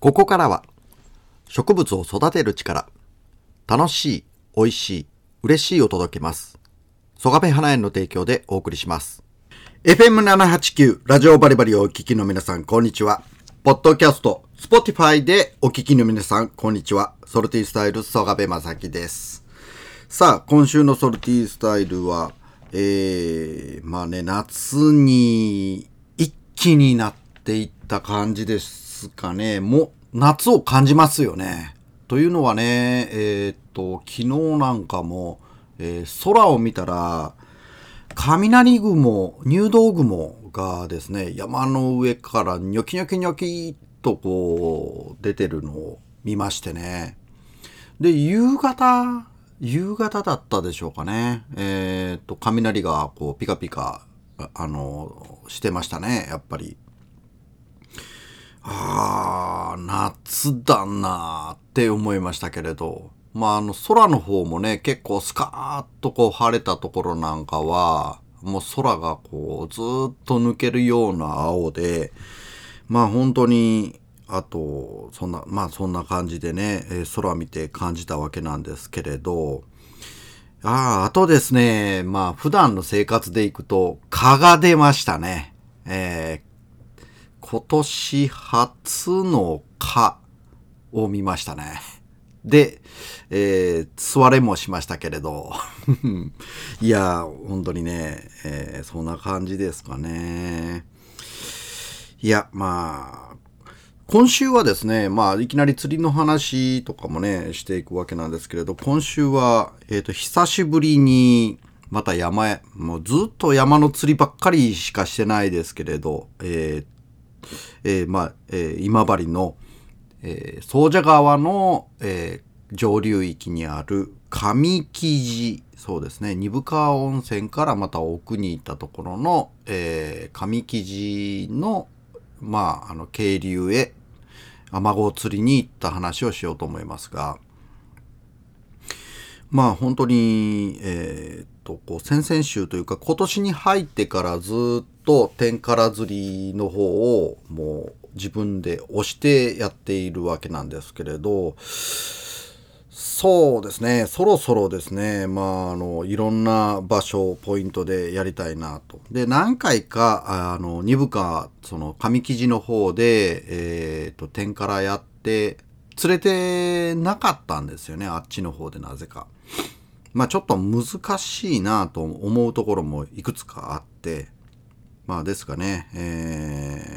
ここからは植物を育てる力、楽しい、美味しい、嬉しいを届けます。ソガペ花園の提供でお送りします。FM789 ラジオバリバリをお聞きの皆さん、こんにちは。ポッドキャスト、 Spotify でお聞きの皆さん、こんにちは。 Salty Style、ソガペマサキです。さあ、今週の Salty Style は、えー、まあね、夏に一気になっていった感じですかね。もう、夏を感じますよね。というのはね、えーっと、昨日なんかも、えー空を見たら、雷雲、入道雲がですね、山の上からニョキニョキニョキっとこう出てるのを見ましてね。で、夕方、夕方だったでしょうかね。えーっと、雷がこうピカピカ、あの、してましたね、やっぱり。あー、夏だなって思いましたけれど。まあ、あの、空の方もね、結構スカーッとこう晴れたところなんかは、もう空がこうずっと抜けるような青で、まあ本当に、あと、そんな、まあそんな感じでね、え空見て感じたわけなんですけれど、ああ、あとですね、まあ普段の生活でいくと、蚊が出ましたね。えー今年初の蚊を見ましたね。で、えー、座れもしましたけれど。いや、本当にね、えーそんな感じですかね。いや、まあ、今週はですね、まあ、いきなり釣りの話とかもね、していくわけなんですけれど、今週は、えっ、と、久しぶりに、また山へ、もうずっと山の釣りばっかりしかしてないですけれど、えーえーまあ、え今治の、えー、総社川の、えー上流域にある上木寺、そうですね、二部川温泉からまた奥に行ったところの、えー上木寺の、まあ、あの、渓流へ、アマゴ釣りに行った話をしようと思いますが、まあ本当に、えーっと、こう、先々週というか今年に入ってからずっと天から釣りの方をもう自分で押してやっているわけなんですけれど、そうですね、そろそろですね、まあ、あの、いろんな場所、ポイントでやりたいなと。で、何回か、あの、二部か、その、上記事の方で、えっ、と、点からやって、釣れてなかったんですよね、あっちの方でなぜか。まあ、ちょっと難しいなと思うところもいくつかあって、まあ、ですかね、え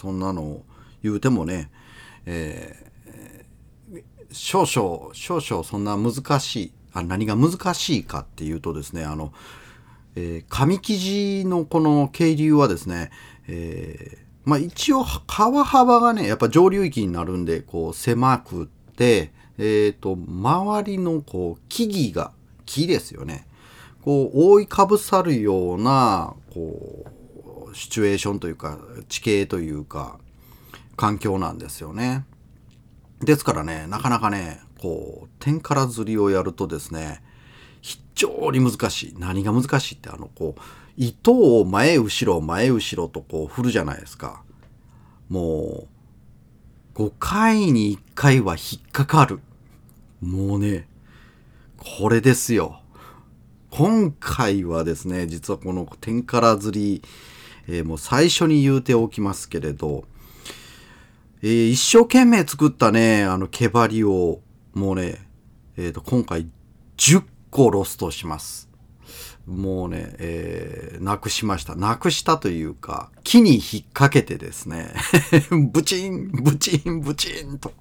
そんなの言うてもね、えー少々、少々そんな難しい、あ何が難しいかっていうとですね、あの、えー上記事のこの渓流はですね、えーまあ一応川幅がね、やっぱ上流域になるんで、こう狭くって、えっ、と、周りのこう木々が、木ですよね。こう覆いかぶさるような、こう、シチュエーションというか、地形というか、環境なんですよね。ですからね、なかなかね、こう、天から釣りをやるとですね、非常に難しい。何が難しいって、あの、こう、糸を前後ろ、前後ろとこう振るじゃないですか。もう、5回に1回は引っかかる。もうね、これですよ。今回はですね、実はこの天から釣り、えーもう最初に言うておきますけれど、えー一生懸命作ったね、あの、毛針を、もうね、えっ、と、今回10個ロストします。もうね、えーなくしました。なくしたというか、木に引っ掛けてですね、ブチン、ブチン、ブチンと。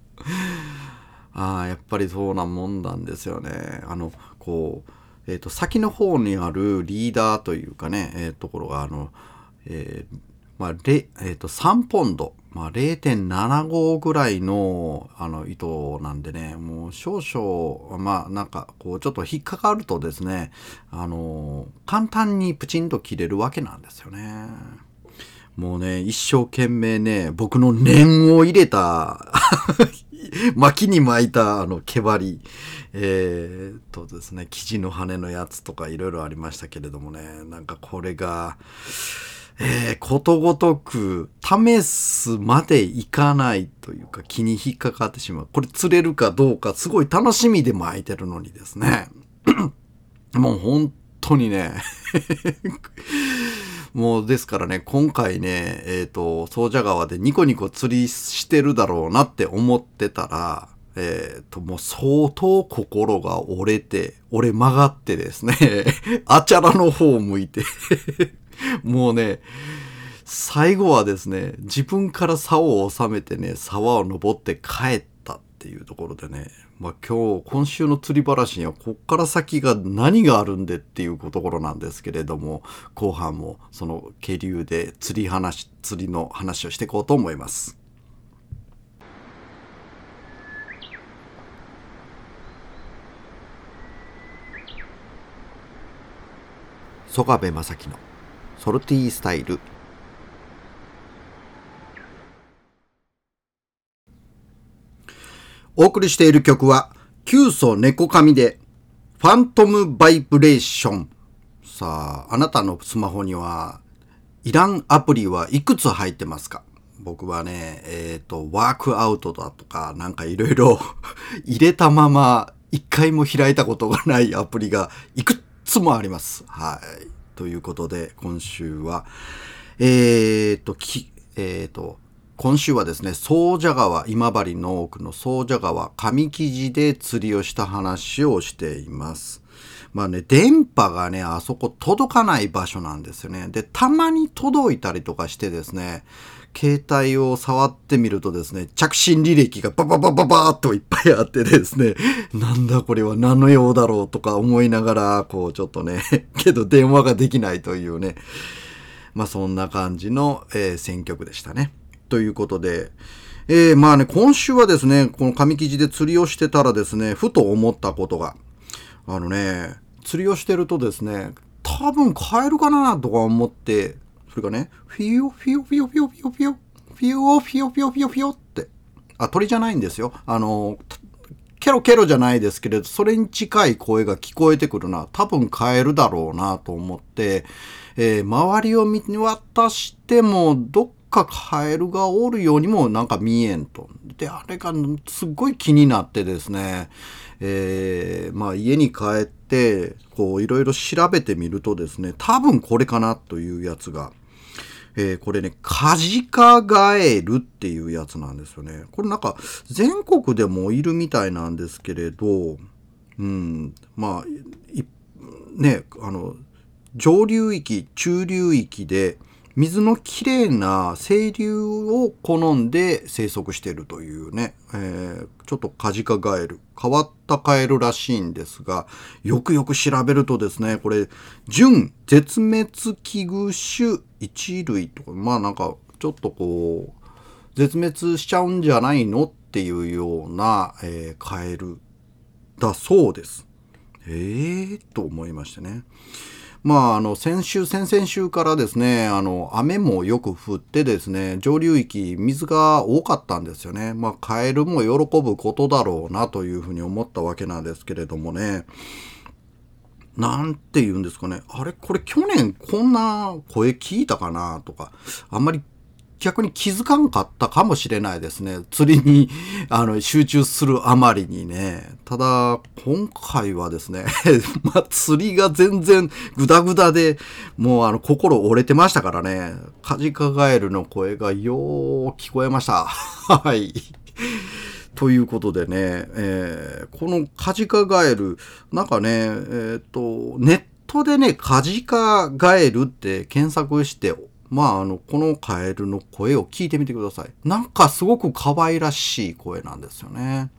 ああ、やっぱりそうなもんなんですよね。あの、こう、えっ、と、先の方にあるリーダーというかね、えーところが、あの、えーまあ、えっ、と、3ポンド、まあ、0.75ぐらいの、あの、糸なんでね、もう少々、まあ、なんか、こう、ちょっと引っかかるとですね、あの、簡単にプチンと切れるわけなんですよね。もうね、一生懸命ね、僕の念を入れた、巻きに巻いた、あの、毛針、えー、とですね、生地の羽のやつとかいろいろありましたけれどもね、なんかこれが、えー、ことごとく試すまでいかないというか気に引っかかってしまう。これ釣れるかどうかすごい楽しみで巻いてるのにですね。もう本当にね もうですからね、今回ね、えっ、ー、と、総社川でニコニコ釣りしてるだろうなって思ってたら、えっ、ー、と、もう相当心が折れて、折れ曲がってですね、あちゃらの方を向いて もうね、最後はですね、自分から竿を収めてね、沢を登って帰ったっていうところでね、まあ今日、今週の釣り話にはこっから先が何があるんでっていうところなんですけれども、後半もその渓流で釣り話、釣りの話をしていこうと思います。曽我部正樹のソルティースタイルお送りしている曲は、急祖猫髪で、ファントムバイブレーション。さあ、あなたのスマホには、いらんアプリはいくつ入ってますか？僕はね、えっ、ー、と、ワークアウトだとか、なんかいろいろ 入れたまま、一回も開いたことがないアプリがいくつもあります。はい。ということで、今週は、えっ、ー、と、き、えっ、ー、と、今週はですね、総社川、今治の奥の総社川、上記事で釣りをした話をしています。まあね、電波がね、あそこ届かない場所なんですよね。で、たまに届いたりとかしてですね、携帯を触ってみるとですね、着信履歴がバババババーっといっぱいあってですね、なんだこれは何の用だろうとか思いながら、こうちょっとね、けど電話ができないというね、まあそんな感じの、えー、選曲でしたね。ということで、えー、まあね、今週はですね、この紙記事で釣りをしてたらですね、ふと思ったことが、あのね、釣りをしてるとですね、多分買えるかなとか思って、れがね、フィヨフィヨフィヨフィヨフィヨフィヨ、フィヨフィヨフィヨフィヨフィヨって、あ、鳥じゃないんですよ。あの、ケロケロじゃないですけれど、それに近い声が聞こえてくるな。多分買えるだろうなと思って、えー、周りを見渡しても、どっかカエルがおるようにもなんか見えんと。で、あれがすっごい気になってですね、えー、まあ家に帰って、こういろいろ調べてみるとですね、多分これかなというやつが、えー、これね、カジカガエルっていうやつなんですよね。これなんか全国でもいるみたいなんですけれど、うん、まあ、ね、あの、上流域、中流域で、水のきれいな清流を好んで生息しているというね、えー、ちょっとカジカガエル、変わったカエルらしいんですが、よくよく調べるとですね、これ、準絶滅危惧種一類とか、まあなんかちょっとこう、絶滅しちゃうんじゃないのっていうような、えー、カエルだそうです。ええー、と思いましてね。まあ、あの、先週、先々週からですね、あの、雨もよく降ってですね、上流域、水が多かったんですよね。まあ、カエルも喜ぶことだろうなというふうに思ったわけなんですけれどもね。なんて言うんですかね。あれこれ去年こんな声聞いたかなとか、あんまり逆に気づかんかったかもしれないですね。釣りに あの集中するあまりにね。ただ、今回はですね、まあ、釣りが全然グダグダで、もうあの心折れてましたからね。カジカガエルの声がよー聞こえました。はい。ということでね、えー、このカジカガエル、なんかね、えっ、ー、と、ネットでね、カジカガエルって検索してまあ、あの、このカエルの声を聞いてみてください。なんかすごく可愛らしい声なんですよね。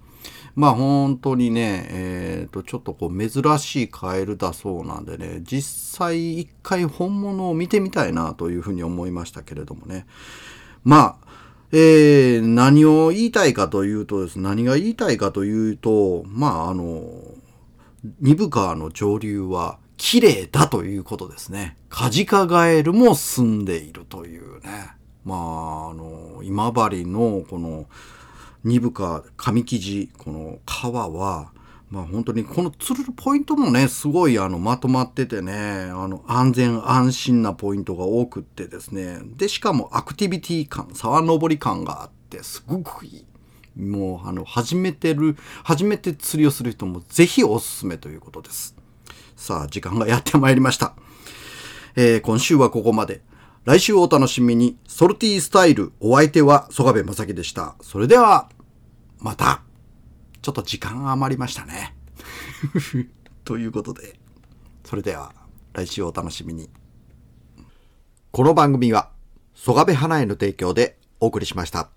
まあ本当にね、えっ、ー、と、ちょっとこう珍しいカエルだそうなんでね、実際一回本物を見てみたいなというふうに思いましたけれどもね。まあ、えー、何を言いたいかというとですね、何が言いたいかというと、まああの、二部川の上流は綺麗だということですね。カジカガエルも住んでいるというね。まあ、あの、今治のこの二部か上生地、この川は、まあ本当にこの釣るポイントもね、すごいあのまとまっててね、あの安全安心なポイントが多くってですね。で、しかもアクティビティ感、沢登り感があってすごくいい。もうあの始めてる、初めて釣りをする人もぜひおすすめということです。さあ、時間がやってまいりました。えー、今週はここまで。来週お楽しみに。ソルティースタイル。お相手は曽我部正樹でした。それでは、また。ちょっと時間余りましたね。ということで、それでは来週お楽しみに。この番組は、曽我部花への提供でお送りしました。